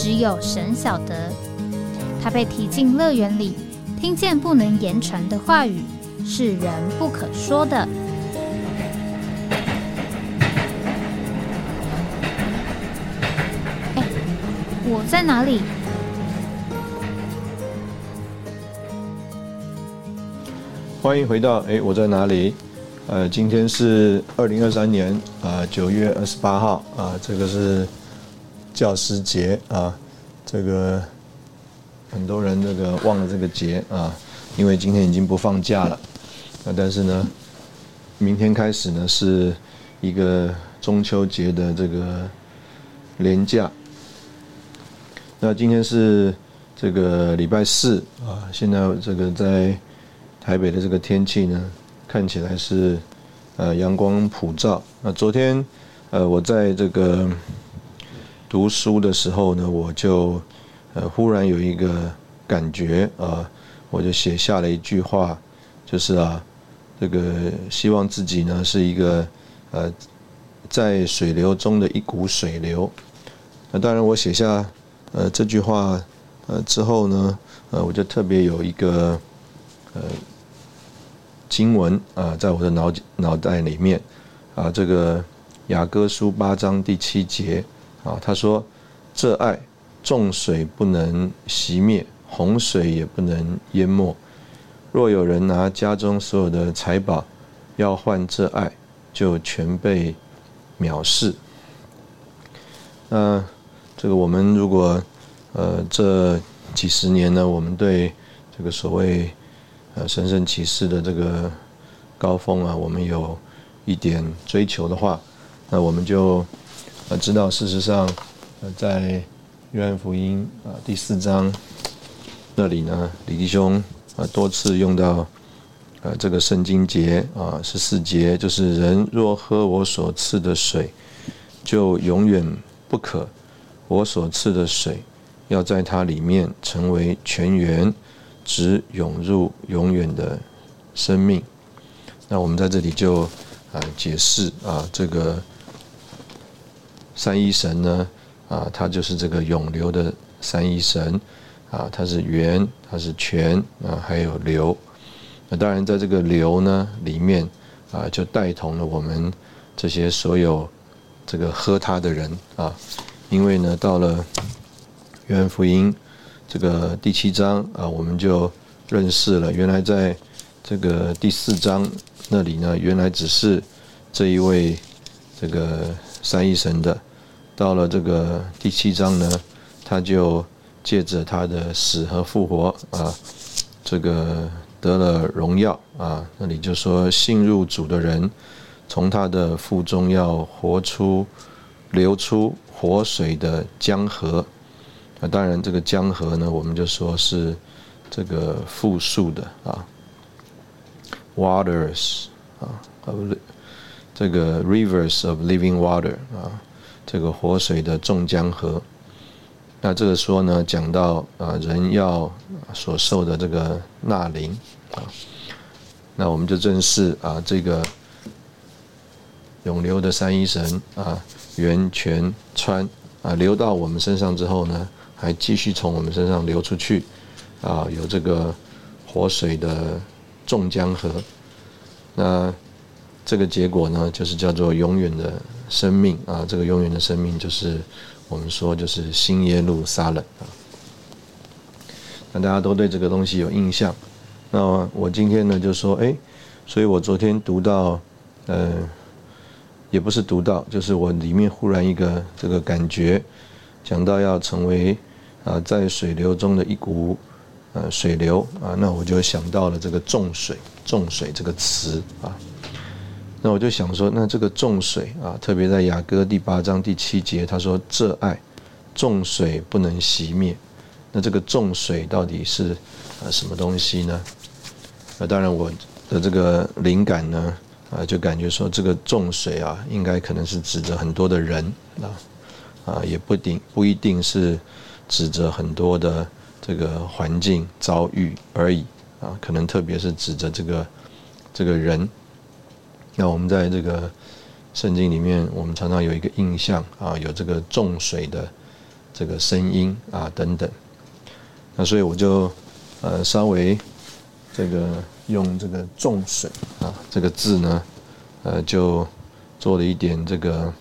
只有神晓得，他被提进乐园里，听见不能言传的话语，是人不可说的。哎，我在哪里？欢迎回到哎，我在哪里？呃，今天是二零二三年啊九月二十八号啊，这个是。教师节啊，这个很多人这个忘了这个节啊，因为今天已经不放假了。那但是呢，明天开始呢是一个中秋节的这个连假。那今天是这个礼拜四啊，现在这个在台北的这个天气呢，看起来是呃阳光普照。那昨天呃我在这个。读书的时候呢，我就呃忽然有一个感觉啊，我就写下了一句话，就是啊，这个希望自己呢是一个呃在水流中的一股水流。那当然，我写下呃这句话呃之后呢，呃我就特别有一个呃经文啊，在我的脑脑袋里面啊，这个雅歌书八章第七节。啊，他说：“这爱，众水不能熄灭，洪水也不能淹没。若有人拿家中所有的财宝，要换这爱，就全被藐视。”那这个我们如果呃这几十年呢，我们对这个所谓呃神圣启示的这个高峰啊，我们有一点追求的话，那我们就。啊，知道事实上，呃，在约翰福音啊第四章那里呢，李弟兄啊多次用到呃这个圣经节啊十四节，就是人若喝我所赐的水，就永远不渴；我所赐的水要在它里面成为泉源，直涌入永远的生命。那我们在这里就啊解释啊这个。三一神呢，啊，他就是这个永流的三一神，啊，他是源，他是泉，啊，还有流。那当然，在这个流呢里面，啊，就带同了我们这些所有这个喝它的人啊，因为呢，到了约翰福音这个第七章啊，我们就认识了，原来在这个第四章那里呢，原来只是这一位这个三一神的。到了这个第七章呢，他就借着他的死和复活啊，这个得了荣耀啊。那里就说信入主的人，从他的腹中要活出流出活水的江河。那当然，这个江河呢，我们就说是这个复数的啊，waters 啊，这个 rivers of living water 啊。这个活水的众江河，那这个说呢，讲到啊人要所受的这个纳灵啊，那我们就正视啊这个永流的三一神啊，源泉川啊流到我们身上之后呢，还继续从我们身上流出去啊，有这个活水的众江河，那这个结果呢，就是叫做永远的。生命啊，这个永远的生命就是我们说就是新耶路撒冷啊。那大家都对这个东西有印象。那我今天呢就说，哎，所以我昨天读到，呃，也不是读到，就是我里面忽然一个这个感觉，讲到要成为啊在水流中的一股呃水流啊，那我就想到了这个重水重水这个词啊。那我就想说，那这个重水啊，特别在雅歌第八章第七节，他说：“这爱众水不能熄灭。那这个众水到底是呃什么东西呢？那当然我的这个灵感呢，啊，就感觉说这个众水啊，应该可能是指着很多的人啊，啊，也不定不一定是指着很多的这个环境遭遇而已啊，可能特别是指着这个这个人。那我们在这个圣经里面，我们常常有一个印象啊，有这个重水的这个声音啊等等。那所以我就呃稍微这个用这个重水啊这个字呢，呃就做了一点这个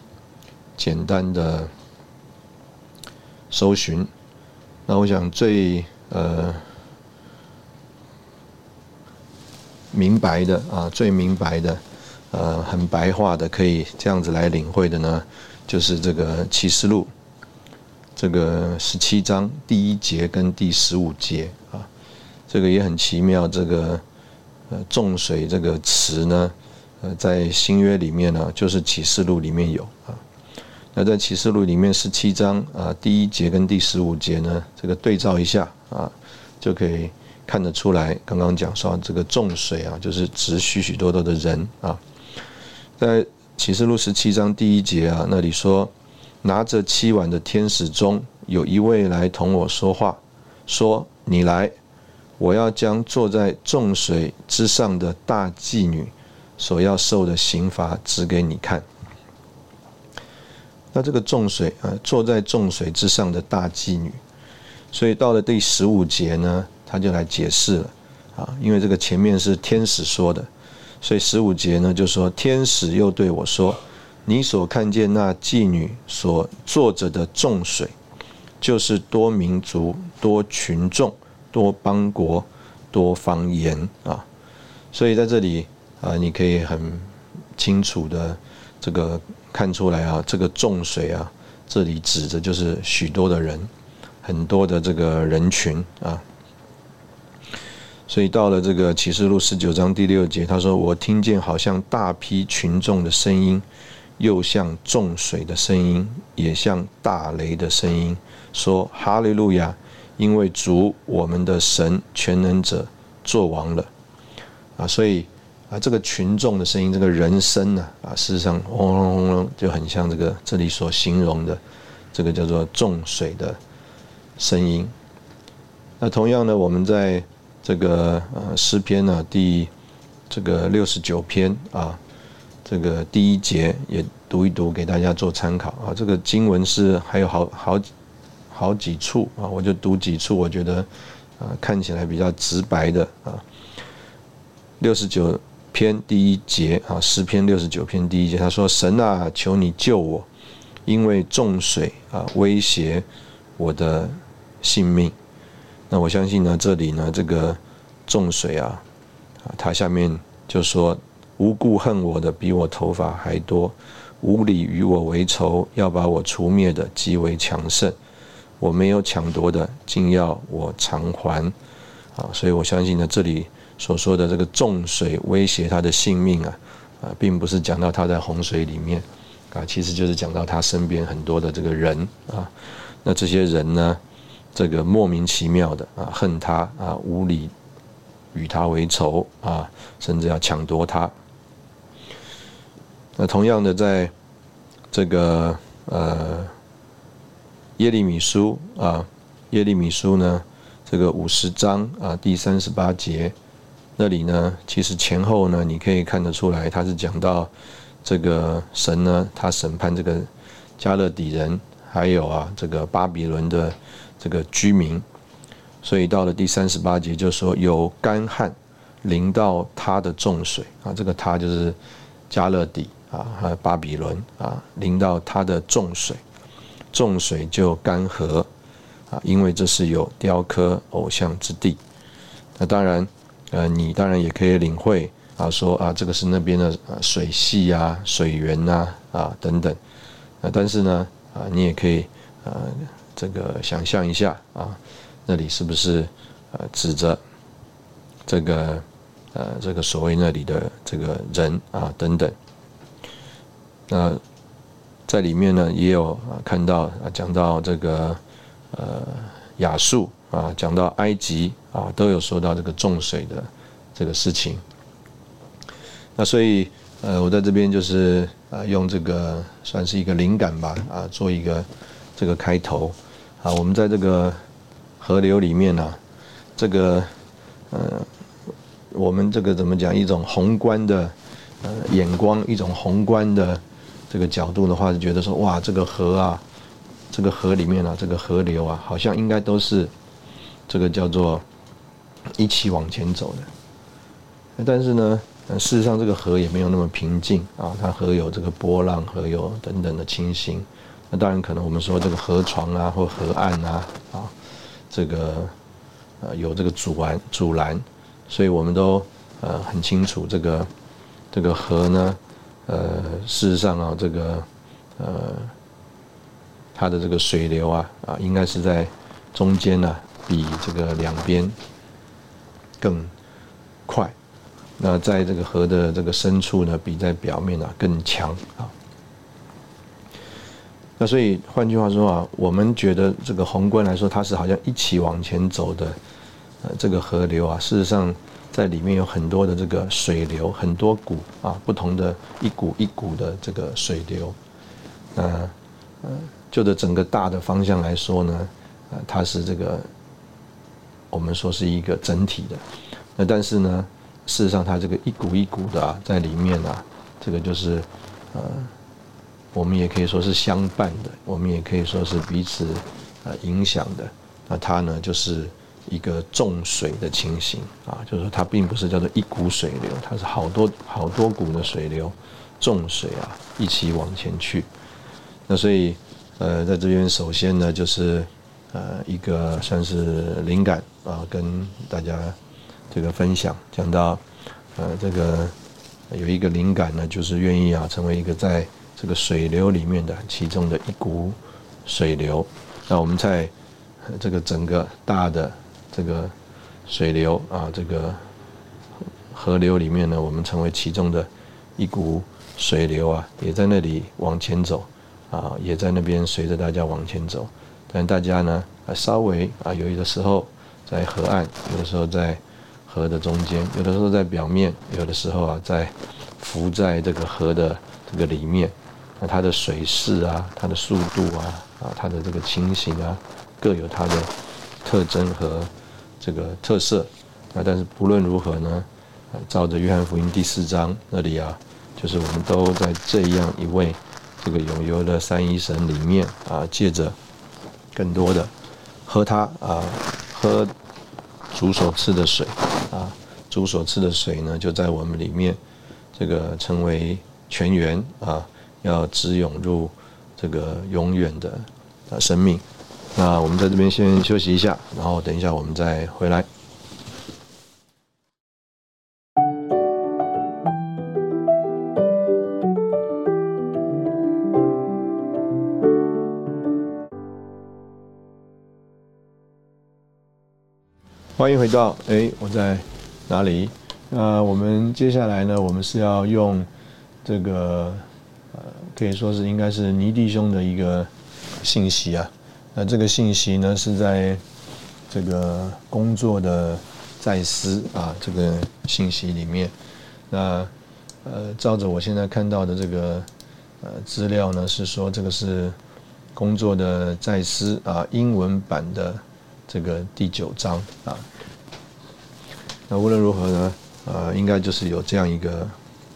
简单的搜寻。那我想最呃明白的啊最明白的。呃，很白话的，可以这样子来领会的呢，就是这个启示录，这个十七章第一节跟第十五节啊，这个也很奇妙。这个呃，众水这个词呢，呃，在新约里面呢，就是启示录里面有啊。那在启示录里面十七章啊，第一节跟第十五节呢，这个对照一下啊，就可以看得出来。刚刚讲说这个众水啊，就是指许许多多的人啊。在启示录十七章第一节啊，那里说，拿着七碗的天使中有一位来同我说话，说：“你来，我要将坐在众水之上的大妓女所要受的刑罚指给你看。”那这个众水啊，坐在众水之上的大妓女，所以到了第十五节呢，他就来解释了啊，因为这个前面是天使说的。所以十五节呢，就说天使又对我说：“你所看见那妓女所坐着的众水，就是多民族、多群众、多邦国、多方言啊。”所以在这里啊，你可以很清楚的这个看出来啊，这个众水啊，这里指的就是许多的人，很多的这个人群啊。所以到了这个启示录十九章第六节，他说：“我听见好像大批群众的声音，又像众水的声音，也像大雷的声音，说：哈利路亚！因为主我们的神全能者作王了。”啊，所以啊，这个群众的声音，这个人声呢，啊，事实上轰隆轰隆，就很像这个这里所形容的这个叫做众水的声音。那同样呢，我们在这个呃诗篇呢，第这个六十九篇啊，这个第一节也读一读给大家做参考啊。这个经文是还有好好好几处啊，我就读几处，我觉得啊看起来比较直白的啊。六十九篇第一节啊，诗篇六十九篇第一节，他说：“神啊，求你救我，因为重水啊威胁我的性命。”那我相信呢，这里呢，这个重水啊，啊，它下面就说无故恨我的比我头发还多，无理与我为仇，要把我除灭的极为强盛，我没有抢夺的，竟要我偿还，啊，所以我相信呢，这里所说的这个重水威胁他的性命啊，啊，并不是讲到他在洪水里面，啊，其实就是讲到他身边很多的这个人啊，那这些人呢？这个莫名其妙的啊，恨他啊，无理与他为仇啊，甚至要抢夺他。那同样的，在这个呃耶利米书啊，耶利米书呢，这个五十章啊第三十八节那里呢，其实前后呢，你可以看得出来，他是讲到这个神呢，他审判这个加勒底人，还有啊这个巴比伦的。这个居民，所以到了第三十八节就说有干旱淋到他的重水啊，这个他就是加勒底啊，还有巴比伦啊，淋到他的重水，重水就干涸啊，因为这是有雕刻偶像之地。那当然，呃，你当然也可以领会啊，说啊，这个是那边的水系啊、水源呐啊等等啊，但是呢啊，你也可以啊。这个想象一下啊，那里是不是呃指着这个呃这个所谓那里的这个人啊等等？那在里面呢也有啊看到啊讲到这个呃亚述啊，讲到埃及啊，都有说到这个重水的这个事情。那所以呃，我在这边就是啊，用这个算是一个灵感吧啊，做一个这个开头啊。我们在这个河流里面呢，这个呃，我们这个怎么讲？一种宏观的呃眼光，一种宏观的这个角度的话，就觉得说哇，这个河啊，这个河里面啊，这个河流啊，好像应该都是这个叫做一起往前走的。但是呢？事实上，这个河也没有那么平静啊，它河有这个波浪，河有等等的情形。那当然，可能我们说这个河床啊，或河岸啊，啊，这个呃有这个阻拦阻拦，所以我们都呃很清楚，这个这个河呢，呃，事实上啊，这个呃它的这个水流啊啊，应该是在中间呢，比这个两边更快。那在这个河的这个深处呢，比在表面啊更强啊。那所以换句话说啊，我们觉得这个宏观来说，它是好像一起往前走的，呃，这个河流啊，事实上在里面有很多的这个水流，很多股啊，不同的一股一股的这个水流。那呃，就的整个大的方向来说呢，呃，它是这个我们说是一个整体的。那但是呢？事实上，它这个一股一股的啊，在里面啊，这个就是呃，我们也可以说是相伴的，我们也可以说是彼此呃影响的。那它呢，就是一个重水的情形啊，就是说它并不是叫做一股水流，它是好多好多股的水流，重水啊一起往前去。那所以呃，在这边首先呢，就是呃一个算是灵感啊，跟大家。这个分享讲到，呃，这个有一个灵感呢，就是愿意啊，成为一个在这个水流里面的其中的一股水流。那我们在这个整个大的这个水流啊，这个河流里面呢，我们成为其中的一股水流啊，也在那里往前走啊，也在那边随着大家往前走。但大家呢，啊稍微啊，有的时候在河岸，有的时候在。河的中间，有的时候在表面，有的时候啊在浮在这个河的这个里面。那它的水势啊，它的速度啊，啊，它的这个情形啊，各有它的特征和这个特色。啊，但是不论如何呢，照着约翰福音第四章那里啊，就是我们都在这样一位这个永游的三一神里面啊，借着更多的喝它啊，喝主所赐的水。啊，主所赐的水呢，就在我们里面，这个成为泉源啊，要直涌入这个永远的啊生命。那我们在这边先休息一下，然后等一下我们再回来。欢迎回到哎，我在哪里？那我们接下来呢？我们是要用这个，可以说是应该是尼弟兄的一个信息啊。那这个信息呢，是在这个工作的在思啊这个信息里面。那呃，照着我现在看到的这个呃资料呢，是说这个是工作的在思啊英文版的。这个第九章啊，那无论如何呢，呃，应该就是有这样一个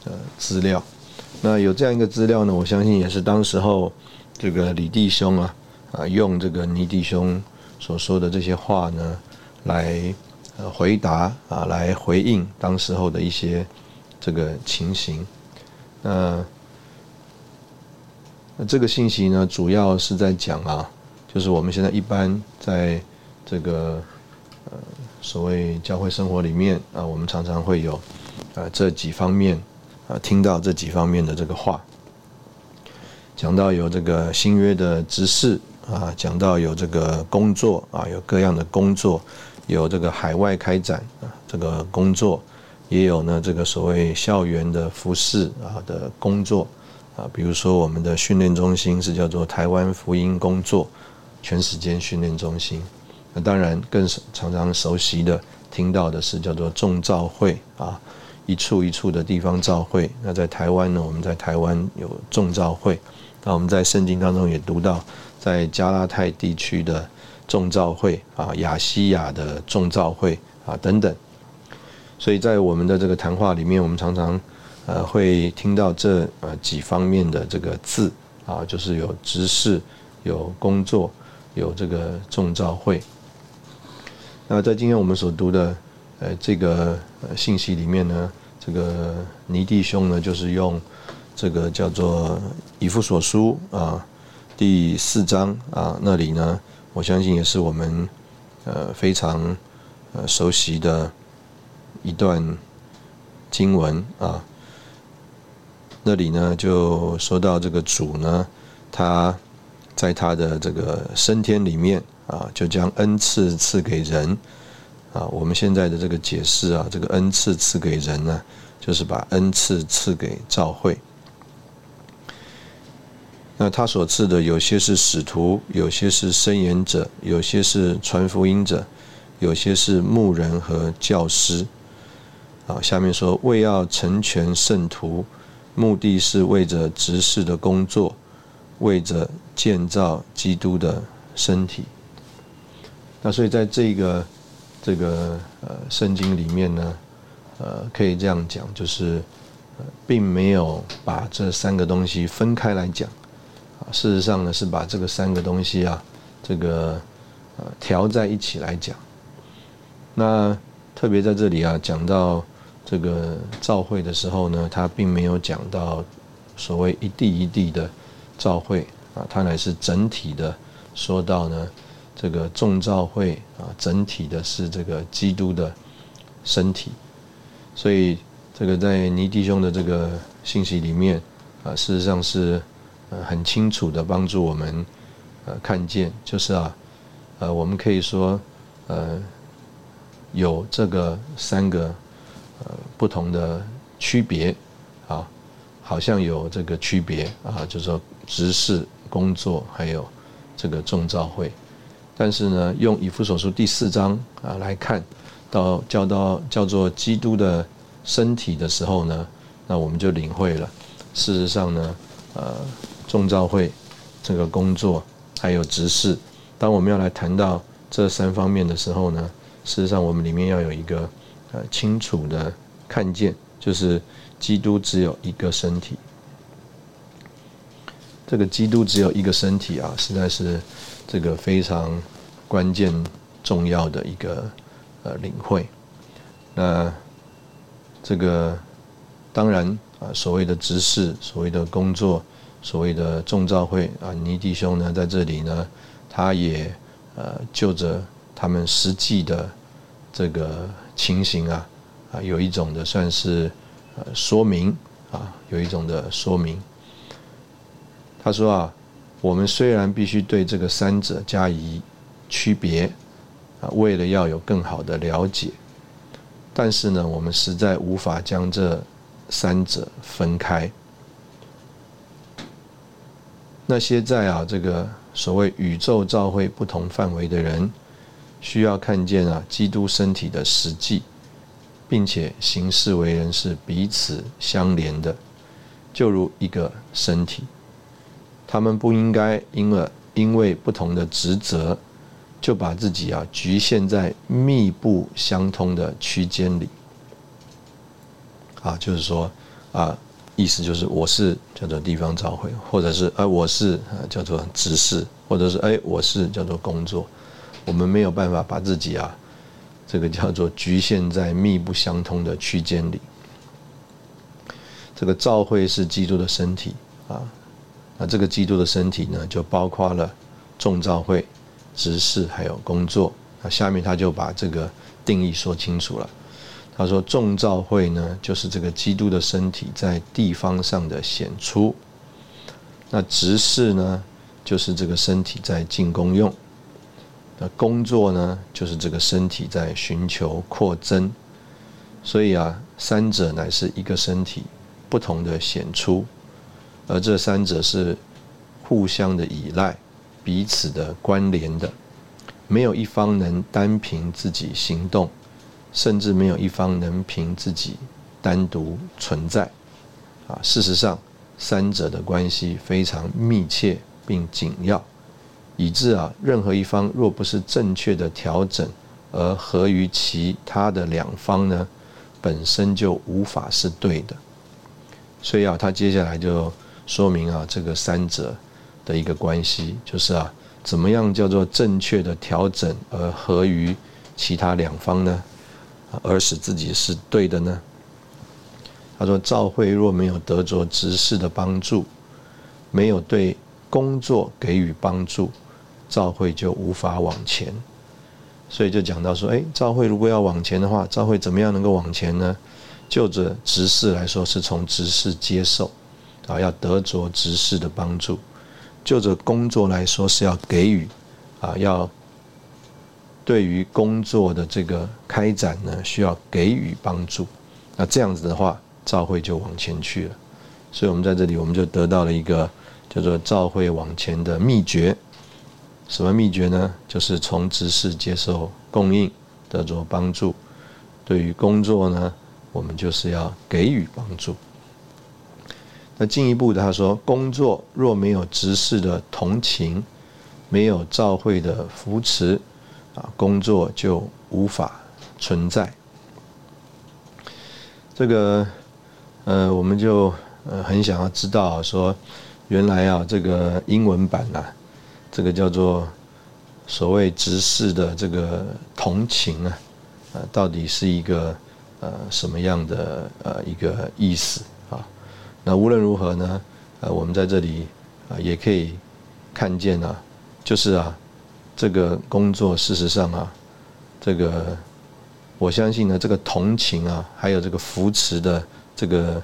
呃资料。那有这样一个资料呢，我相信也是当时候这个李弟兄啊啊用这个倪弟兄所说的这些话呢，来回答啊，来回应当时候的一些这个情形。那那这个信息呢，主要是在讲啊，就是我们现在一般在这个呃，所谓教会生活里面啊，我们常常会有啊这几方面啊，听到这几方面的这个话，讲到有这个新约的执事啊，讲到有这个工作啊，有各样的工作，有这个海外开展啊这个工作，也有呢这个所谓校园的服饰啊的工作啊，比如说我们的训练中心是叫做台湾福音工作全时间训练中心。那当然更常常熟悉的听到的是叫做众召会啊，一处一处的地方召会。那在台湾呢，我们在台湾有众召会。那我们在圣经当中也读到，在加拉太地区的众召会啊，亚西亚的众召会啊等等。所以在我们的这个谈话里面，我们常常呃会听到这呃几方面的这个字啊，就是有执事、有工作、有这个众召会。那在今天我们所读的呃这个信息里面呢，这个尼弟兄呢，就是用这个叫做以弗所书啊第四章啊那里呢，我相信也是我们呃非常呃熟悉的一段经文啊。那里呢就说到这个主呢，他在他的这个升天里面。啊，就将恩赐赐给人，啊，我们现在的这个解释啊，这个恩赐赐给人呢，就是把恩赐赐给教会。那他所赐的有些是使徒，有些是伸言者，有些是传福音者，有些是牧人和教师。啊，下面说为要成全圣徒，目的是为着执事的工作，为着建造基督的身体。那所以在这个这个呃圣经里面呢，呃，可以这样讲，就是并没有把这三个东西分开来讲，啊，事实上呢是把这个三个东西啊，这个呃调在一起来讲。那特别在这里啊，讲到这个召会的时候呢，他并没有讲到所谓一地一地的召会啊，他乃是整体的说到呢。这个众召会啊，整体的是这个基督的身体，所以这个在尼弟兄的这个信息里面啊，事实上是呃很清楚的帮助我们呃看见，就是啊呃我们可以说呃有这个三个呃不同的区别啊，好像有这个区别啊，就是说执事工作还有这个众召会。但是呢，用以弗所书第四章啊来看，到叫到叫做基督的身体的时候呢，那我们就领会了。事实上呢，呃，众召会这个工作还有执事，当我们要来谈到这三方面的时候呢，事实上我们里面要有一个呃清楚的看见，就是基督只有一个身体。这个基督只有一个身体啊，实在是这个非常。关键重要的一个呃领会，那这个当然啊，所谓的执事，所谓的工作，所谓的众召会啊，尼弟兄呢在这里呢，他也呃就着他们实际的这个情形啊啊，有一种的算是呃说明啊，有一种的说明。他说啊，我们虽然必须对这个三者加以。区别啊，为了要有更好的了解，但是呢，我们实在无法将这三者分开。那些在啊这个所谓宇宙照会不同范围的人，需要看见啊基督身体的实际，并且行事为人是彼此相连的，就如一个身体。他们不应该因为因为不同的职责。就把自己啊局限在密不相通的区间里，啊，就是说啊，意思就是我是叫做地方召会，或者是哎我是啊叫做执事，或者是哎我是叫做工作，我们没有办法把自己啊这个叫做局限在密不相通的区间里。这个召会是基督的身体啊，那这个基督的身体呢，就包括了众召会。执事还有工作，那下面他就把这个定义说清楚了。他说：“众召会呢，就是这个基督的身体在地方上的显出；那执事呢，就是这个身体在进功用；那工作呢，就是这个身体在寻求扩增。所以啊，三者乃是一个身体，不同的显出。而这三者是互相的依赖、彼此的关联的，没有一方能单凭自己行动，甚至没有一方能凭自己单独存在。啊，事实上，三者的关系非常密切并紧要，以致啊，任何一方若不是正确的调整而合于其他的两方呢，本身就无法是对的。所以啊，他接下来就。说明啊，这个三者的一个关系，就是啊，怎么样叫做正确的调整而合于其他两方呢？而使自己是对的呢？他说：“赵会若没有得着执事的帮助，没有对工作给予帮助，赵会就无法往前。所以就讲到说，哎，赵会如果要往前的话，赵会怎么样能够往前呢？就着执事来说，是从执事接受。”啊，要得着执事的帮助，就着工作来说是要给予，啊，要对于工作的这个开展呢，需要给予帮助。那这样子的话，召会就往前去了。所以，我们在这里，我们就得到了一个叫做召会往前的秘诀。什么秘诀呢？就是从执事接受供应，得着帮助。对于工作呢，我们就是要给予帮助。那进一步的，他说，工作若没有执事的同情，没有教会的扶持，啊，工作就无法存在。这个，呃，我们就呃很想要知道，说原来啊，这个英文版啊，这个叫做所谓执事的这个同情啊，呃，到底是一个呃什么样的呃一个意思？那无论如何呢，呃，我们在这里啊也可以看见啊，就是啊，这个工作事实上啊，这个我相信呢，这个同情啊，还有这个扶持的这个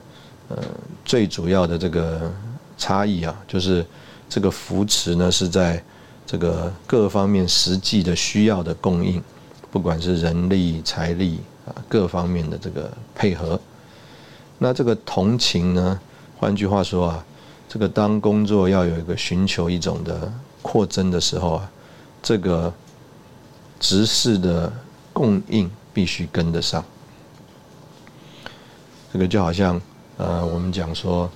呃最主要的这个差异啊，就是这个扶持呢是在这个各方面实际的需要的供应，不管是人力、财力啊各方面的这个配合。那这个同情呢？换句话说啊，这个当工作要有一个寻求一种的扩增的时候啊，这个执事的供应必须跟得上。这个就好像呃，我们讲说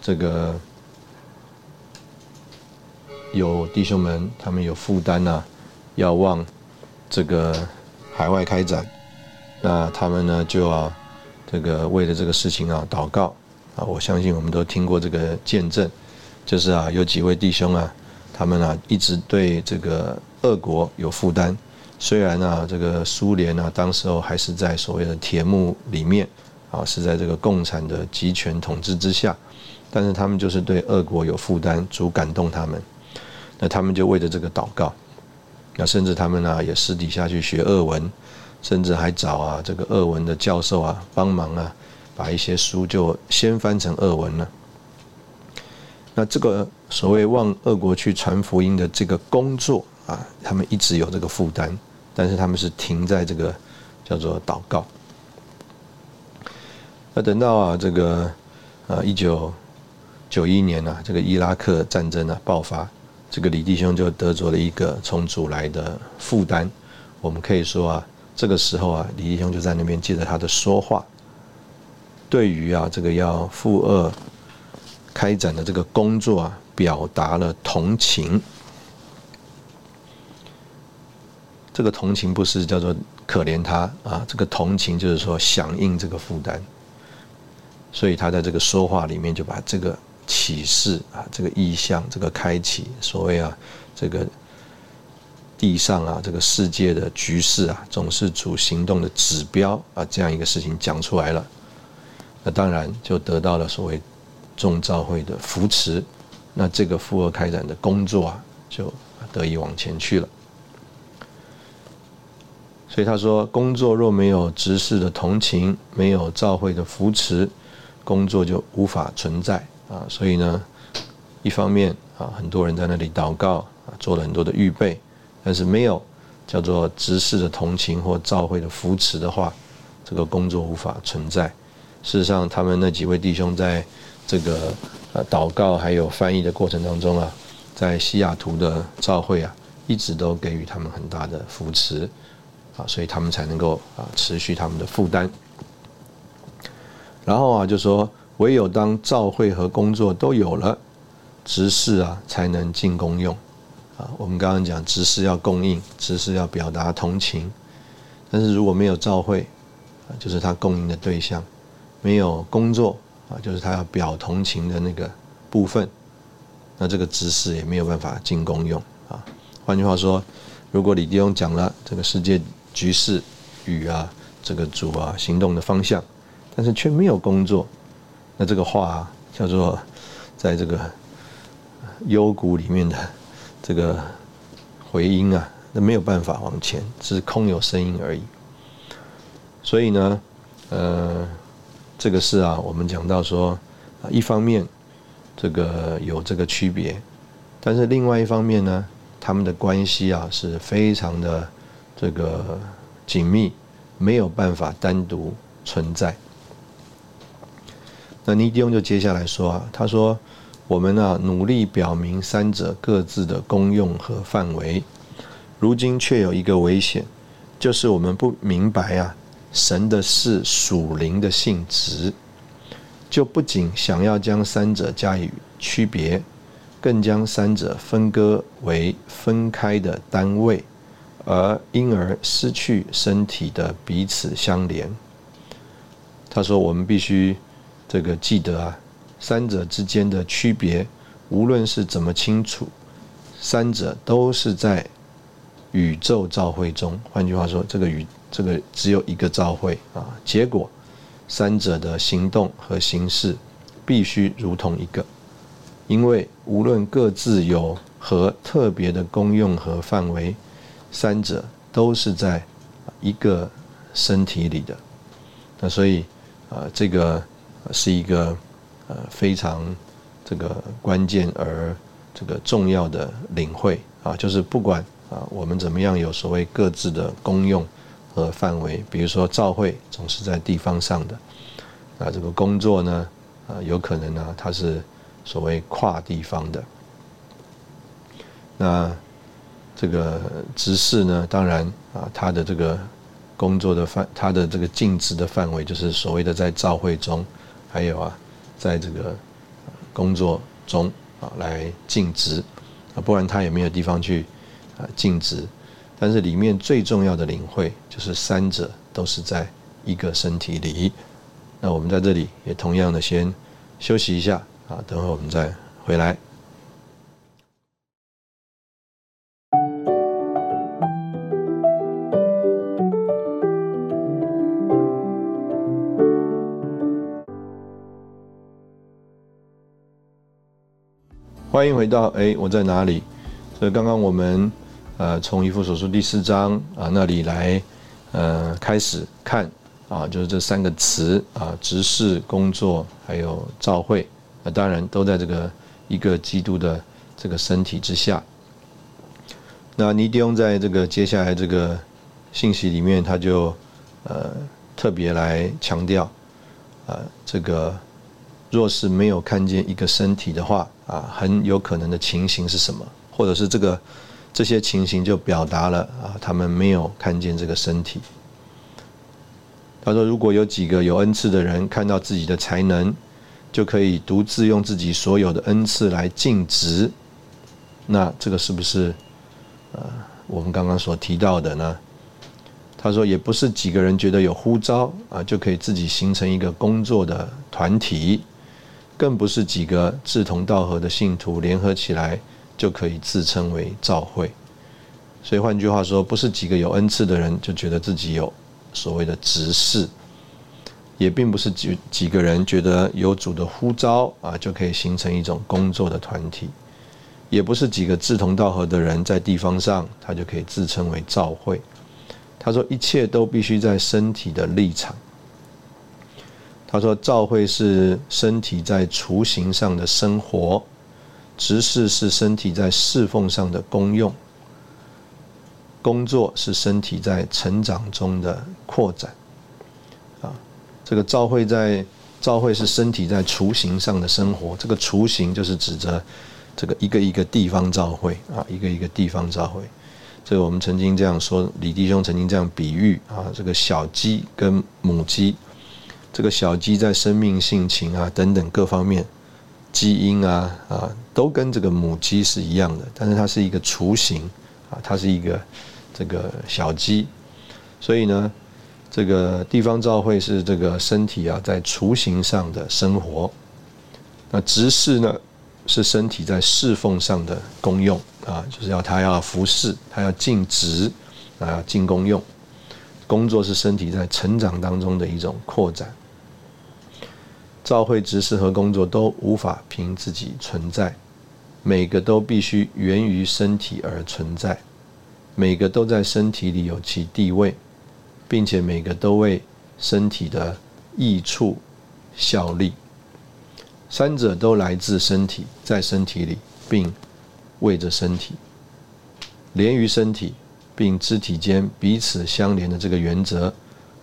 这个有弟兄们他们有负担呐，要往这个海外开展，那他们呢就要这个为了这个事情啊祷告。啊，我相信我们都听过这个见证，就是啊，有几位弟兄啊，他们啊一直对这个俄国有负担。虽然啊，这个苏联啊，当时候还是在所谓的铁幕里面啊，是在这个共产的集权统治之下，但是他们就是对俄国有负担，主感动他们，那他们就为着这个祷告，那甚至他们呢也私底下去学俄文，甚至还找啊这个俄文的教授啊帮忙啊。把一些书就先翻成俄文了。那这个所谓往俄国去传福音的这个工作啊，他们一直有这个负担，但是他们是停在这个叫做祷告。那等到啊这个啊一九九一年啊这个伊拉克战争啊爆发，这个李弟兄就得着了一个从主来的负担。我们可以说啊，这个时候啊李弟兄就在那边借着他的说话。对于啊，这个要负二开展的这个工作啊，表达了同情。这个同情不是叫做可怜他啊，这个同情就是说响应这个负担。所以他在这个说话里面就把这个启示啊，这个意象，这个开启，所谓啊，这个地上啊，这个世界的局势啊，总是主行动的指标啊，这样一个事情讲出来了。那当然就得到了所谓众召会的扶持，那这个复合开展的工作啊，就得以往前去了。所以他说，工作若没有执事的同情，没有召会的扶持，工作就无法存在啊。所以呢，一方面啊，很多人在那里祷告啊，做了很多的预备，但是没有叫做执事的同情或召会的扶持的话，这个工作无法存在。事实上，他们那几位弟兄在这个呃祷告还有翻译的过程当中啊，在西雅图的教会啊，一直都给予他们很大的扶持啊，所以他们才能够啊持续他们的负担。然后啊，就说唯有当教会和工作都有了，执事啊才能进公用啊。我们刚刚讲执事要供应，执事要表达同情，但是如果没有教会，就是他供应的对象，没有工作啊，就是他要表同情的那个部分，那这个执事也没有办法进公用啊。换句话说，如果李弟兄讲了这个世界局势与啊这个主啊行动的方向。但是却没有工作，那这个话叫做在这个幽谷里面的这个回音啊，那没有办法往前，只是空有声音而已。所以呢，呃，这个是啊，我们讲到说，一方面这个有这个区别，但是另外一方面呢，他们的关系啊是非常的这个紧密，没有办法单独存在。那尼迪翁就接下来说啊，他说：“我们啊努力表明三者各自的功用和范围，如今却有一个危险，就是我们不明白啊神的是属灵的性质，就不仅想要将三者加以区别，更将三者分割为分开的单位，而因而失去身体的彼此相连。”他说：“我们必须。”这个记得啊，三者之间的区别，无论是怎么清楚，三者都是在宇宙召会中。换句话说，这个宇这个只有一个召会啊。结果，三者的行动和形式必须如同一个，因为无论各自有何特别的功用和范围，三者都是在一个身体里的。那所以啊，这个。是一个呃非常这个关键而这个重要的领会啊，就是不管啊我们怎么样有所谓各自的功用和范围，比如说照会总是在地方上的，啊这个工作呢啊有可能呢它是所谓跨地方的，那这个执事呢当然啊他的这个工作的范，他的这个尽职的范围就是所谓的在照会中。还有啊，在这个工作中啊来尽职啊，不然他也没有地方去啊尽职。但是里面最重要的领会就是三者都是在一个身体里。那我们在这里也同样的先休息一下啊，等会我们再回来。欢迎回到哎，我在哪里？所以刚刚我们呃从一副手术第四章啊那里来呃开始看啊，就是这三个词啊，执事、工作还有召会，那当然都在这个一个基督的这个身体之下。那尼迪翁在这个接下来这个信息里面，他就呃特别来强调啊这个。若是没有看见一个身体的话，啊，很有可能的情形是什么？或者是这个这些情形就表达了啊，他们没有看见这个身体。他说，如果有几个有恩赐的人看到自己的才能，就可以独自用自己所有的恩赐来尽职，那这个是不是呃我们刚刚所提到的呢？他说，也不是几个人觉得有呼召啊，就可以自己形成一个工作的团体。更不是几个志同道合的信徒联合起来就可以自称为教会，所以换句话说，不是几个有恩赐的人就觉得自己有所谓的执事，也并不是几几个人觉得有主的呼召啊就可以形成一种工作的团体，也不是几个志同道合的人在地方上他就可以自称为教会。他说，一切都必须在身体的立场。他说：“召会是身体在雏形上的生活，执事是身体在侍奉上的功用，工作是身体在成长中的扩展。啊，这个召会在教会是身体在雏形上的生活。这个雏形就是指着这个一个一个地方教会啊，一个一个地方教会。这个我们曾经这样说，李弟兄曾经这样比喻啊，这个小鸡跟母鸡，这个小鸡在生命、性情啊等等各方面，基因啊啊都跟这个母鸡是一样的，但是它是一个雏形啊，它是一个这个小鸡，所以呢。这个地方教会是这个身体啊，在雏形上的生活。那执事呢，是身体在侍奉上的功用啊，就是要他要服侍，他要尽职啊，尽功用。工作是身体在成长当中的一种扩展。教会执事和工作都无法凭自己存在，每个都必须源于身体而存在，每个都在身体里有其地位。并且每个都为身体的益处效力，三者都来自身体，在身体里，并为着身体，连于身体，并肢体间彼此相连的这个原则，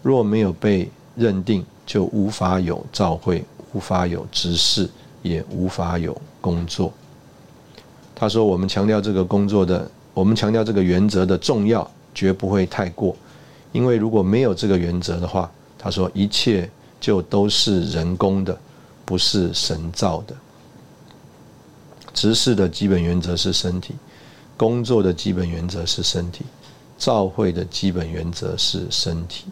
若没有被认定，就无法有召会，无法有执事，也无法有工作。他说：“我们强调这个工作的，我们强调这个原则的重要，绝不会太过。”因为如果没有这个原则的话，他说一切就都是人工的，不是神造的。执事的基本原则是身体，工作的基本原则是身体，召会的基本原则是身体。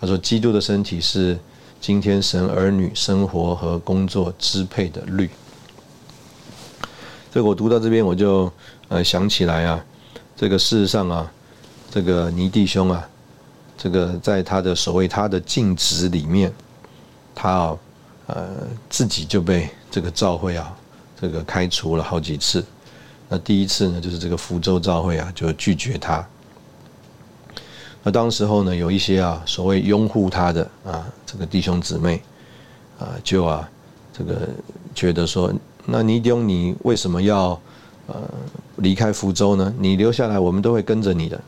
他说，基督的身体是今天神儿女生活和工作支配的律。这个我读到这边，我就呃想起来啊，这个事实上啊，这个尼弟兄啊。这个在他的所谓他的尽职里面，他啊，呃，自己就被这个召会啊，这个开除了好几次。那第一次呢，就是这个福州召会啊，就拒绝他。那当时候呢，有一些啊，所谓拥护他的啊，这个弟兄姊妹啊，就啊，这个觉得说，那尼丁，你为什么要呃离开福州呢？你留下来，我们都会跟着你的。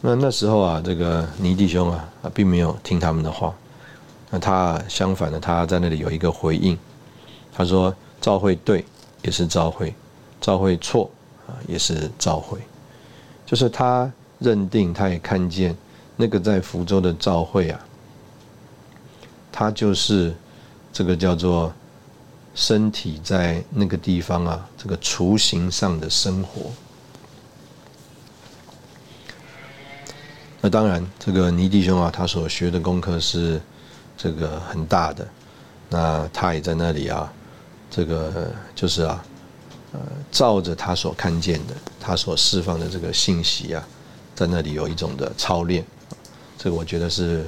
那那时候啊，这个尼弟兄啊，并没有听他们的话。那他相反的，他在那里有一个回应，他说：“召会对，也是召会；召会错，啊，也是召会。”就是他认定，他也看见那个在福州的召会啊，他就是这个叫做身体在那个地方啊，这个雏形上的生活。那当然，这个尼弟兄啊，他所学的功课是这个很大的。那他也在那里啊，这个就是啊，呃，照着他所看见的，他所释放的这个信息啊，在那里有一种的操练。这个我觉得是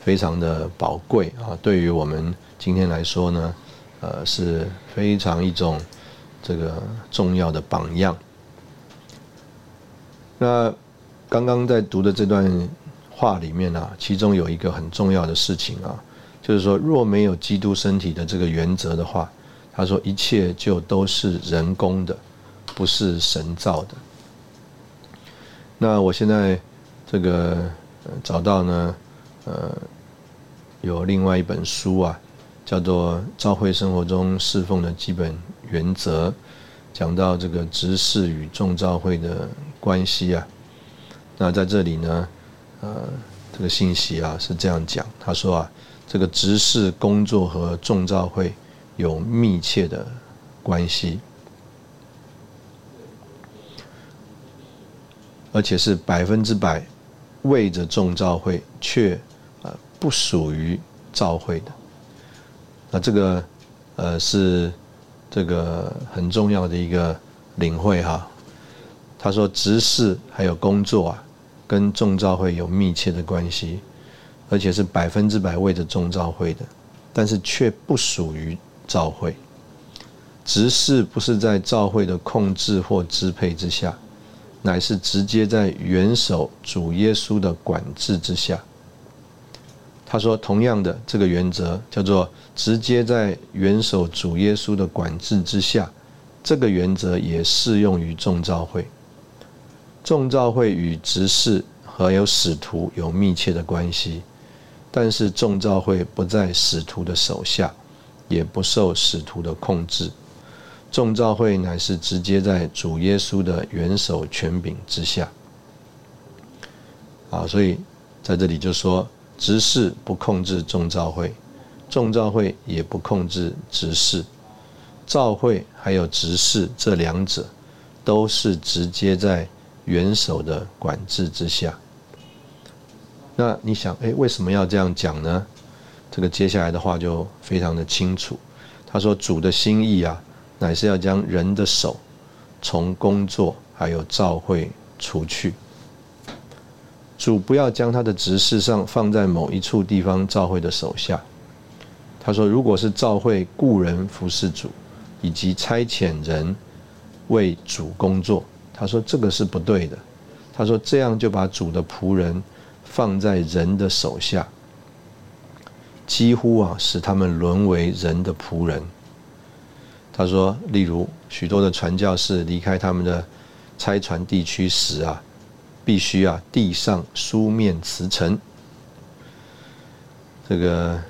非常的宝贵啊，对于我们今天来说呢，呃，是非常一种这个重要的榜样。那。刚刚在读的这段话里面啊，其中有一个很重要的事情啊，就是说，若没有基督身体的这个原则的话，他说一切就都是人工的，不是神造的。那我现在这个找到呢，呃，有另外一本书啊，叫做《教会生活中侍奉的基本原则》，讲到这个执事与众教会的关系啊。那在这里呢，呃，这个信息啊是这样讲，他说啊，这个执事工作和众召会有密切的关系，而且是百分之百为着众召会，却呃不属于召会的。这个呃是这个很重要的一个领会哈。他说执事还有工作啊。跟众召会有密切的关系，而且是百分之百为着众召会的，但是却不属于召会。执事不是在召会的控制或支配之下，乃是直接在元首主耶稣的管制之下。他说，同样的这个原则叫做直接在元首主耶稣的管制之下，这个原则也适用于众召会。众召会与执事和有使徒有密切的关系，但是众召会不在使徒的手下，也不受使徒的控制。众召会乃是直接在主耶稣的元首权柄之下。啊，所以在这里就说，执事不控制众召会，众召会也不控制执事。召会还有执事这两者，都是直接在元首的管制之下。那你想，哎，为什么要这样讲呢？这个接下来的话就非常的清楚。他说：“主的心意啊，乃是要将人的手从工作还有召会除去。主不要将他的执事上放在某一处地方召会的手下。他说，如果是召会雇人服侍主，以及差遣人为主工作，他说这个是不对的。他说这样就把主的仆人。”放在人的手下，几乎啊使他们沦为人的仆人。他说，例如许多的传教士离开他们的差传地区时啊，必须啊递上书面辞呈。这个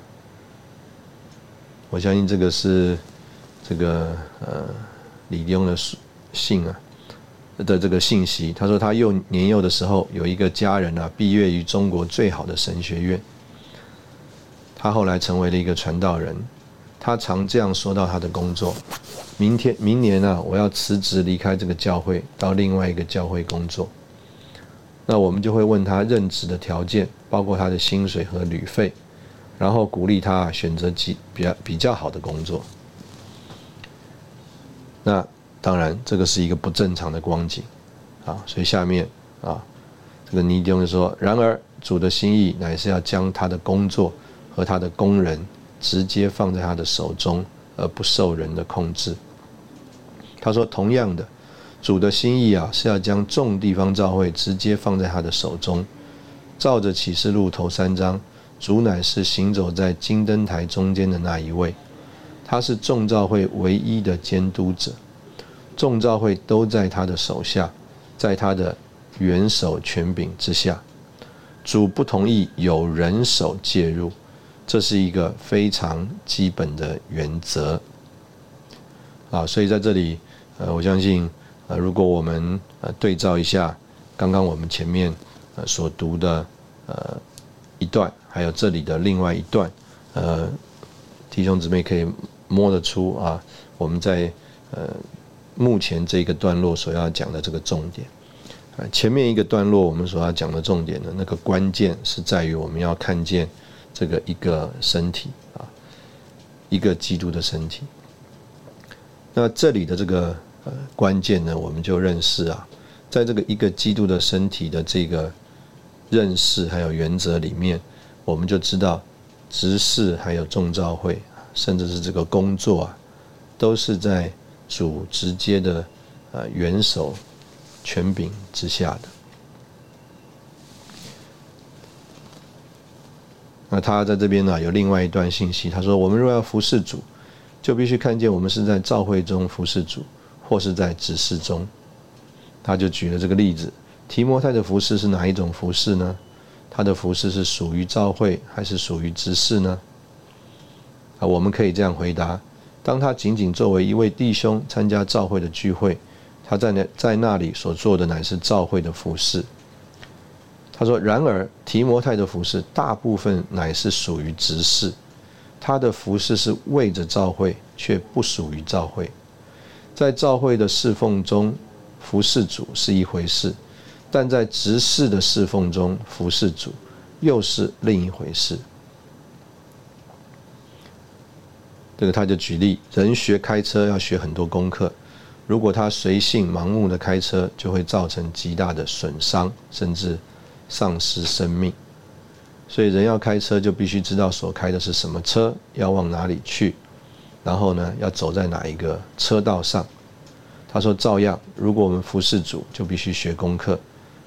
我相信这个是这个呃李庸的信啊。的这个信息，他说他幼年幼的时候有一个家人啊，毕业于中国最好的神学院。他后来成为了一个传道人，他常这样说到他的工作：明天、明年呢，我要辞职离开这个教会，到另外一个教会工作。那我们就会问他任职的条件，包括他的薪水和旅费，然后鼓励他选择几比较比较好的工作。那。当然，这个是一个不正常的光景，啊，所以下面啊，这个尼丁就说：然而主的心意乃是要将他的工作和他的工人直接放在他的手中，而不受人的控制。他说，同样的，主的心意啊，是要将众地方教会直接放在他的手中。照着启示录头三章，主乃是行走在金灯台中间的那一位，他是众教会唯一的监督者。众召会都在他的手下，在他的元首权柄之下。主不同意有人手介入，这是一个非常基本的原则。啊，所以在这里，呃，我相信，呃，如果我们呃对照一下刚刚我们前面呃所读的呃一段，还有这里的另外一段，呃，弟兄姊妹可以摸得出啊，我们在呃。目前这个段落所要讲的这个重点，啊，前面一个段落我们所要讲的重点的，那个关键是在于我们要看见这个一个身体啊，一个基督的身体。那这里的这个关键呢，我们就认识啊，在这个一个基督的身体的这个认识还有原则里面，我们就知道执事还有众召会，甚至是这个工作啊，都是在。主直接的呃元首权柄之下的，那他在这边呢有另外一段信息，他说：我们若要服侍主，就必须看见我们是在召会中服侍主，或是在指示中。他就举了这个例子：提摩太的服饰是哪一种服饰呢？他的服饰是属于召会，还是属于执事呢？啊，我们可以这样回答。当他仅仅作为一位弟兄参加教会的聚会，他在那在那里所做的乃是教会的服饰。他说：“然而提摩太的服饰大部分乃是属于执事，他的服饰是为着教会，却不属于教会。在教会的侍奉中，服侍主是一回事；但在执事的侍奉中，服侍主又是另一回事。”这个他就举例，人学开车要学很多功课，如果他随性盲目的开车，就会造成极大的损伤，甚至丧失生命。所以人要开车，就必须知道所开的是什么车，要往哪里去，然后呢，要走在哪一个车道上。他说，照样，如果我们服侍主，就必须学功课，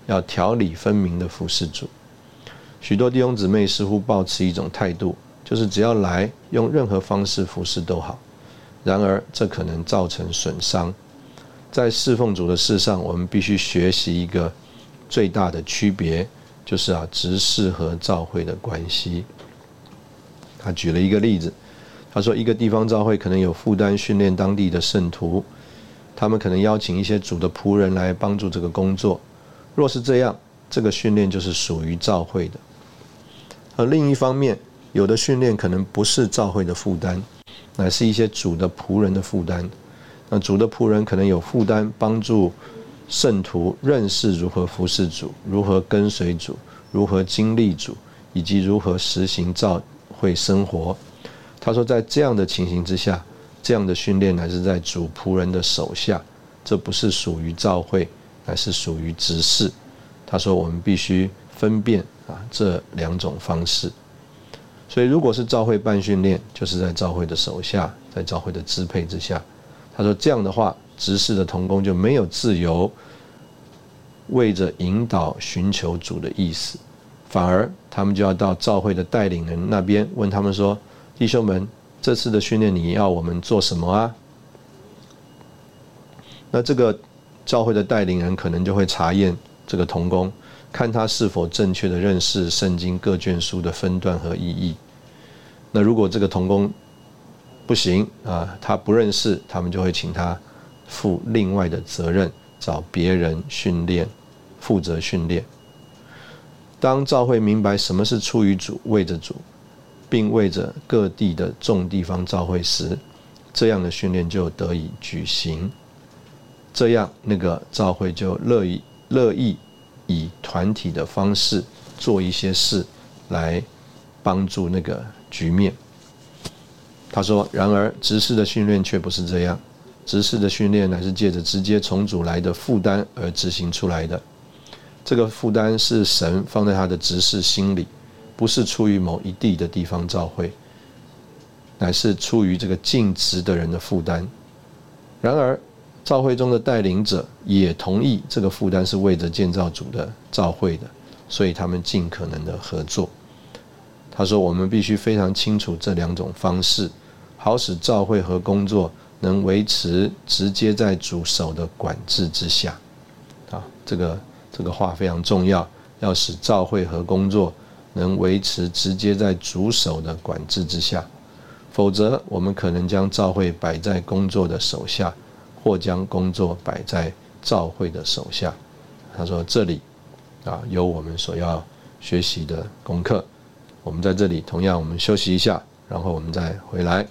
要条理分明的服侍主。许多弟兄姊妹似乎抱持一种态度。就是只要来用任何方式服侍都好，然而这可能造成损伤。在侍奉主的事上，我们必须学习一个最大的区别，就是啊，执事和教会的关系。他举了一个例子，他说一个地方教会可能有负担训练当地的圣徒，他们可能邀请一些主的仆人来帮助这个工作。若是这样，这个训练就是属于教会的。而另一方面，有的训练可能不是教会的负担，乃是一些主的仆人的负担。那主的仆人可能有负担，帮助圣徒认识如何服侍主，如何跟随主，如何经历主，以及如何实行教会生活。他说，在这样的情形之下，这样的训练乃是在主仆人的手下，这不是属于教会，乃是属于执事。他说，我们必须分辨啊这两种方式。所以，如果是教会办训练，就是在教会的手下，在教会的支配之下。他说：“这样的话，执事的童工就没有自由为着引导寻求主的意思，反而他们就要到教会的带领人那边问他们说：‘弟兄们，这次的训练你要我们做什么啊？’那这个教会的带领人可能就会查验这个童工，看他是否正确的认识圣经各卷书的分段和意义。那如果这个童工，不行啊，他不认识，他们就会请他负另外的责任，找别人训练，负责训练。当教会明白什么是出于主、为着主，并为着各地的众地方召会时，这样的训练就得以举行。这样，那个召会就乐意乐意以团体的方式做一些事，来帮助那个局面。他说：“然而，执事的训练却不是这样。执事的训练乃是借着直接重组来的负担而执行出来的。这个负担是神放在他的执事心里，不是出于某一地的地方召会，乃是出于这个尽职的人的负担。然而，召会中的带领者也同意这个负担是为着建造主的召会的，所以他们尽可能的合作。”他说：“我们必须非常清楚这两种方式，好使召会和工作能维持直接在主手的管制之下。啊，这个这个话非常重要，要使召会和工作能维持直接在主手的管制之下，否则我们可能将教会摆在工作的手下，或将工作摆在教会的手下。”他说：“这里啊，有我们所要学习的功课。”我们在这里，同样我们休息一下，然后我们再回来。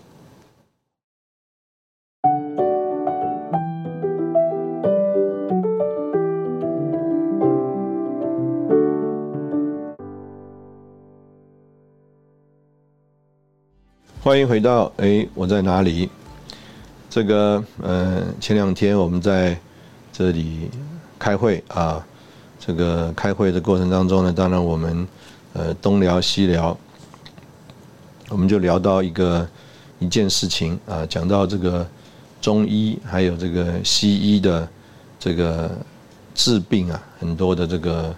欢迎回到哎，我在哪里？这个呃，前两天我们在这里开会啊，这个开会的过程当中呢，当然我们。呃，东聊西聊，我们就聊到一个一件事情啊，讲到这个中医还有这个西医的这个治病啊，很多的这个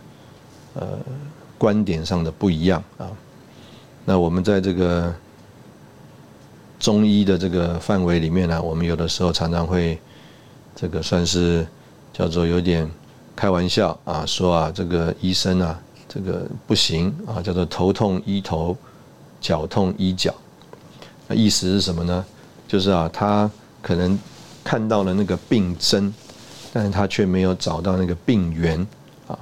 呃观点上的不一样啊。那我们在这个中医的这个范围里面呢，我们有的时候常常会这个算是叫做有点开玩笑啊，说啊，这个医生啊。这个不行啊，叫做头痛医头，脚痛医脚。那意思是什么呢？就是啊，他可能看到了那个病征，但是他却没有找到那个病源啊。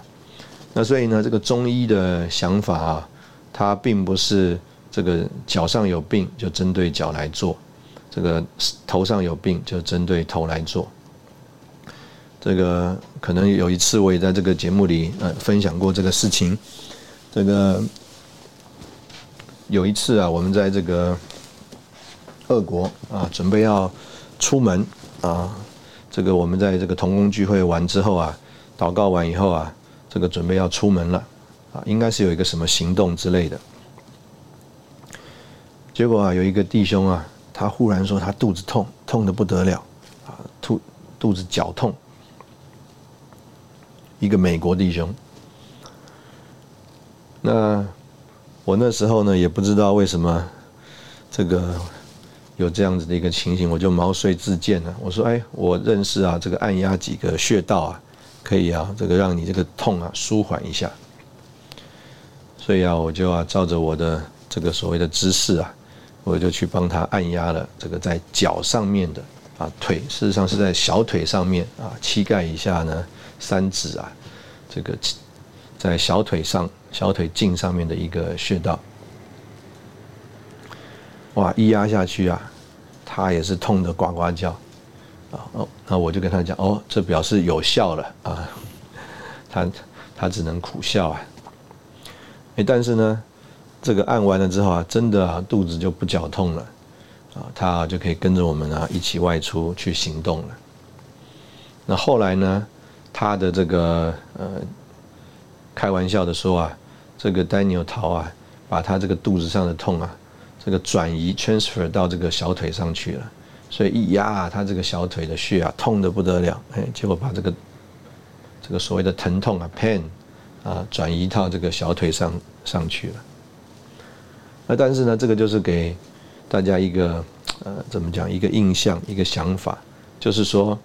那所以呢，这个中医的想法啊，它并不是这个脚上有病就针对脚来做，这个头上有病就针对头来做。这个可能有一次我也在这个节目里呃分享过这个事情。这个有一次啊，我们在这个俄国啊，准备要出门啊，这个我们在这个同工聚会完之后啊，祷告完以后啊，这个准备要出门了啊，应该是有一个什么行动之类的。结果啊，有一个弟兄啊，他忽然说他肚子痛，痛的不得了啊，肚肚子绞痛。一个美国弟兄，那我那时候呢也不知道为什么这个有这样子的一个情形，我就毛遂自荐了。我说：“哎，我认识啊，这个按压几个穴道啊，可以啊，这个让你这个痛啊舒缓一下。”所以啊，我就啊照着我的这个所谓的知识啊，我就去帮他按压了这个在脚上面的啊腿，事实上是在小腿上面啊膝盖以下呢三指啊这个在小腿上小腿胫上面的一个穴道。哇，一压下去啊，他也是痛得呱呱叫啊哦，那我就跟他讲哦，这表示有效了啊，他他只能苦笑啊。哎，但是呢。这个按完了之后啊，真的啊，肚子就不绞痛了，啊，他就可以跟着我们啊一起外出去行动了。那后来呢，他的这个呃，开玩笑的说啊，这个 Daniel 桃啊，把他这个肚子上的痛啊，这个转移 transfer 到这个小腿上去了，所以一压啊他这个小腿的穴啊，痛的不得了，哎，结果把这个这个所谓的疼痛啊 pain 啊，转移到这个小腿上上去了。那但是呢，这个就是给大家一个呃，怎么讲？一个印象，一个想法，就是说，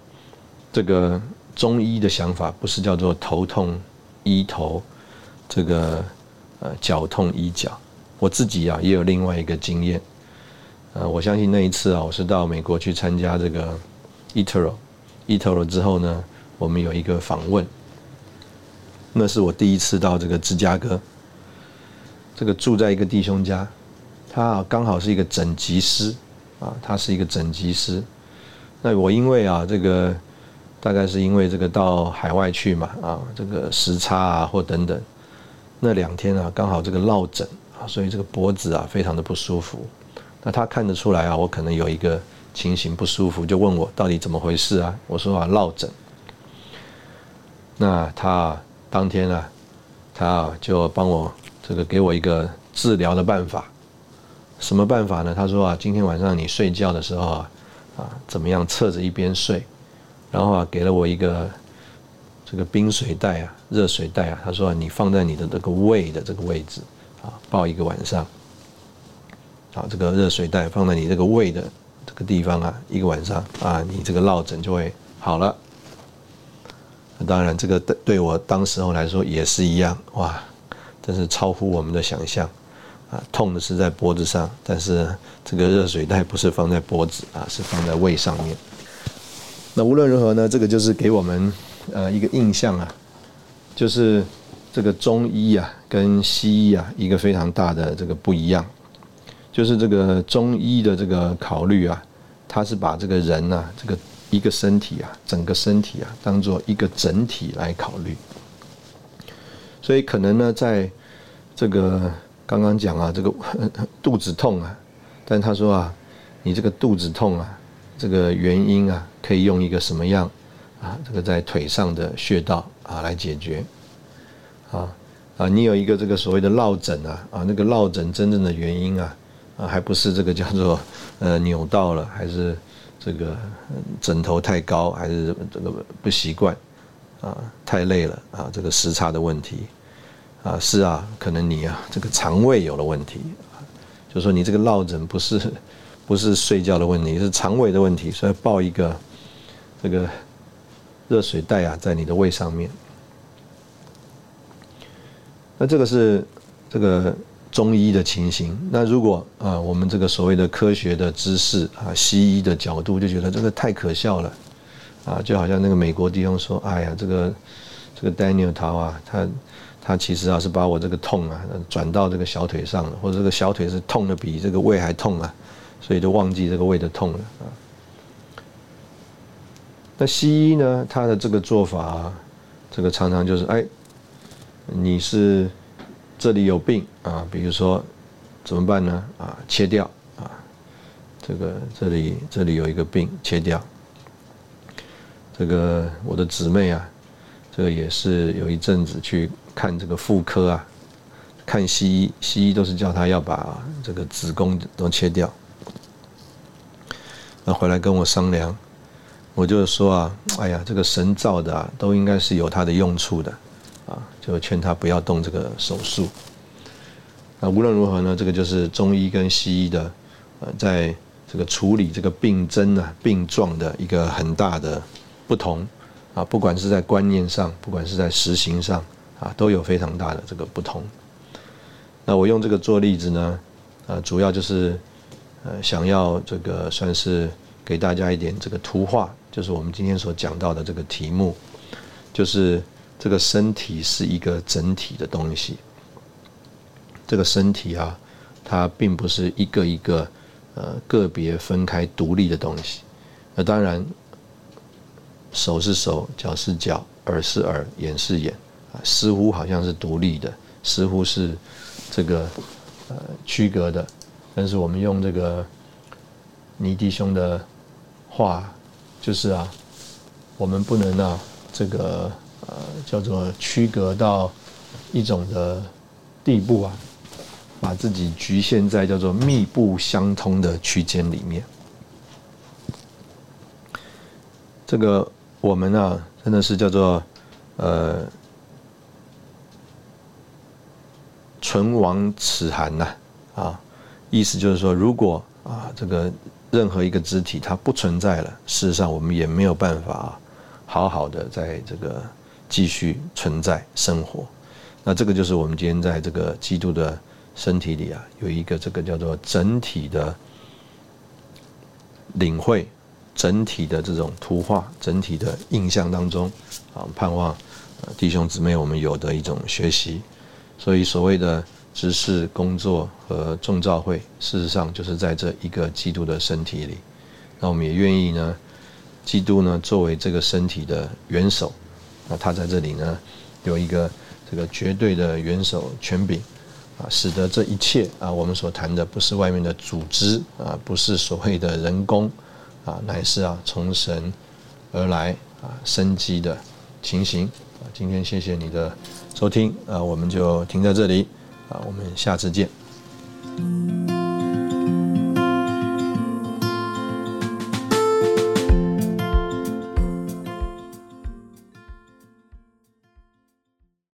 这个中医的想法不是叫做头痛医头，这个呃脚痛医脚。我自己啊也有另外一个经验，呃，我相信那一次啊，我是到美国去参加这个 Etero Etero 之后呢，我们有一个访问，那是我第一次到这个芝加哥。这个住在一个弟兄家，他刚好是一个整脊师，啊，他是一个整脊师。那我因为啊，这个大概是因为这个到海外去嘛，啊，这个时差啊或等等，那两天啊刚好这个落枕啊，所以这个脖子啊非常的不舒服。那他看得出来啊，我可能有一个情形不舒服，就问我到底怎么回事啊？我说啊落枕。那他当天啊，他就帮我。这个给我一个治疗的办法，什么办法呢？他说啊，今天晚上你睡觉的时候啊，啊，怎么样侧着一边睡，然后啊，给了我一个这个冰水袋啊，热水袋啊。他说你放在你的这个胃的这个位置啊，抱一个晚上，啊，这个热水袋放在你这个胃的这个地方啊，一个晚上啊，你这个落枕就会好了。当然，这个对对我当时候来说也是一样哇。真是超乎我们的想象，啊，痛的是在脖子上，但是这个热水袋不是放在脖子啊，是放在胃上面。那无论如何呢，这个就是给我们呃一个印象啊，就是这个中医啊跟西医啊一个非常大的这个不一样，就是这个中医的这个考虑啊，它是把这个人呐这个一个身体啊整个身体啊当做一个整体来考虑。所以可能呢，在这个刚刚讲啊，这个肚子痛啊，但他说啊，你这个肚子痛啊，这个原因啊，可以用一个什么样啊，这个在腿上的穴道啊来解决啊啊，你有一个这个所谓的落枕啊啊，那个落枕真正的原因啊啊，还不是这个叫做呃扭到了，还是这个枕头太高，还是这个不习惯。啊，太累了啊！这个时差的问题啊，是啊，可能你啊，这个肠胃有了问题，就说你这个落枕不是 不是睡觉的问题，是肠胃的问题，所以抱一个这个热水袋啊，在你的胃上面。那这个是这个中医的情形。那如果啊，我们这个所谓的科学的知识啊，西医的角度就觉得这个太可笑了。啊，就好像那个美国弟兄说：“哎呀，这个这个 Daniel 桃啊，他他其实啊是把我这个痛啊转到这个小腿上了，或者这个小腿是痛的比这个胃还痛啊，所以就忘记这个胃的痛了啊。”那西医呢，他的这个做法，这个常常就是哎，你是这里有病啊，比如说怎么办呢？啊，切掉啊，这个这里这里有一个病，切掉。这个我的姊妹啊，这个也是有一阵子去看这个妇科啊，看西医，西医都是叫他要把这个子宫都切掉。那回来跟我商量，我就说啊，哎呀，这个神造的啊，都应该是有它的用处的，啊，就劝他不要动这个手术。那无论如何呢，这个就是中医跟西医的，呃，在这个处理这个病症啊、病状的一个很大的。不同啊，不管是在观念上，不管是在实行上啊，都有非常大的这个不同。那我用这个做例子呢，啊，主要就是呃，想要这个算是给大家一点这个图画，就是我们今天所讲到的这个题目，就是这个身体是一个整体的东西。这个身体啊，它并不是一个一个呃个别分开独立的东西。那当然，手是手，脚是脚，耳是耳，眼是眼啊，似乎好像是独立的，似乎是这个呃区隔的。但是我们用这个尼弟兄的话，就是啊，我们不能啊，这个呃叫做区隔到一种的地步啊，把自己局限在叫做密不相通的区间里面。这个我们啊，真的是叫做呃唇亡齿寒呐啊。意思就是说，如果啊，这个任何一个肢体它不存在了，事实上我们也没有办法啊好好的在这个继续存在生活。那这个就是我们今天在这个基督的身体里啊，有一个这个叫做整体的领会、整体的这种图画、整体的印象当中啊，盼望弟兄姊妹我们有的一种学习。所以所谓的。知识、工作和众召会，事实上就是在这一个基督的身体里。那我们也愿意呢，基督呢作为这个身体的元首，那他在这里呢有一个这个绝对的元首权柄啊，使得这一切啊，我们所谈的不是外面的组织啊，不是所谓的人工啊，乃是啊从神而来啊生机的情形啊。今天谢谢你的收听啊，我们就停在这里。啊，我们下次见。